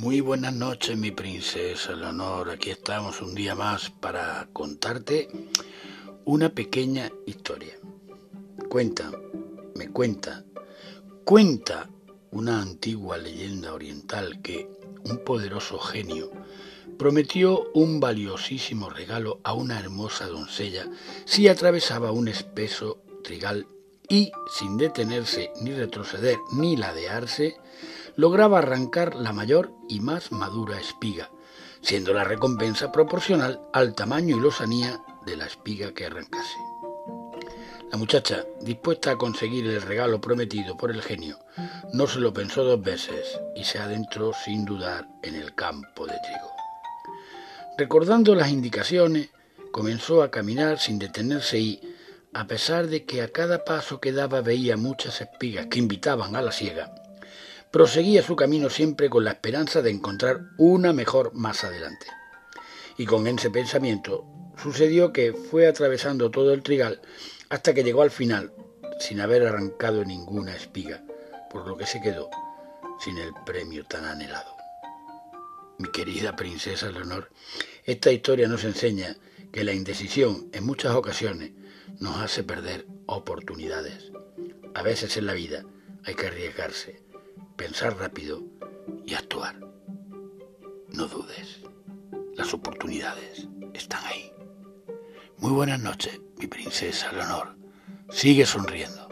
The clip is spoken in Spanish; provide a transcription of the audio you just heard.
Muy buenas noches, mi princesa Leonor. Aquí estamos un día más para contarte una pequeña historia. Cuenta, me cuenta, cuenta una antigua leyenda oriental que un poderoso genio prometió un valiosísimo regalo a una hermosa doncella si atravesaba un espeso trigal y, sin detenerse ni retroceder ni ladearse, lograba arrancar la mayor y más madura espiga, siendo la recompensa proporcional al tamaño y lozanía de la espiga que arrancase. La muchacha, dispuesta a conseguir el regalo prometido por el genio, no se lo pensó dos veces y se adentró sin dudar en el campo de trigo. Recordando las indicaciones, comenzó a caminar sin detenerse y, a pesar de que a cada paso que daba veía muchas espigas que invitaban a la siega, proseguía su camino siempre con la esperanza de encontrar una mejor más adelante. Y con ese pensamiento sucedió que fue atravesando todo el trigal hasta que llegó al final sin haber arrancado ninguna espiga, por lo que se quedó sin el premio tan anhelado. Mi querida princesa Leonor, esta historia nos enseña que la indecisión en muchas ocasiones nos hace perder oportunidades. A veces en la vida hay que arriesgarse pensar rápido y actuar. No dudes, las oportunidades están ahí. Muy buenas noches, mi princesa Leonor. Sigue sonriendo.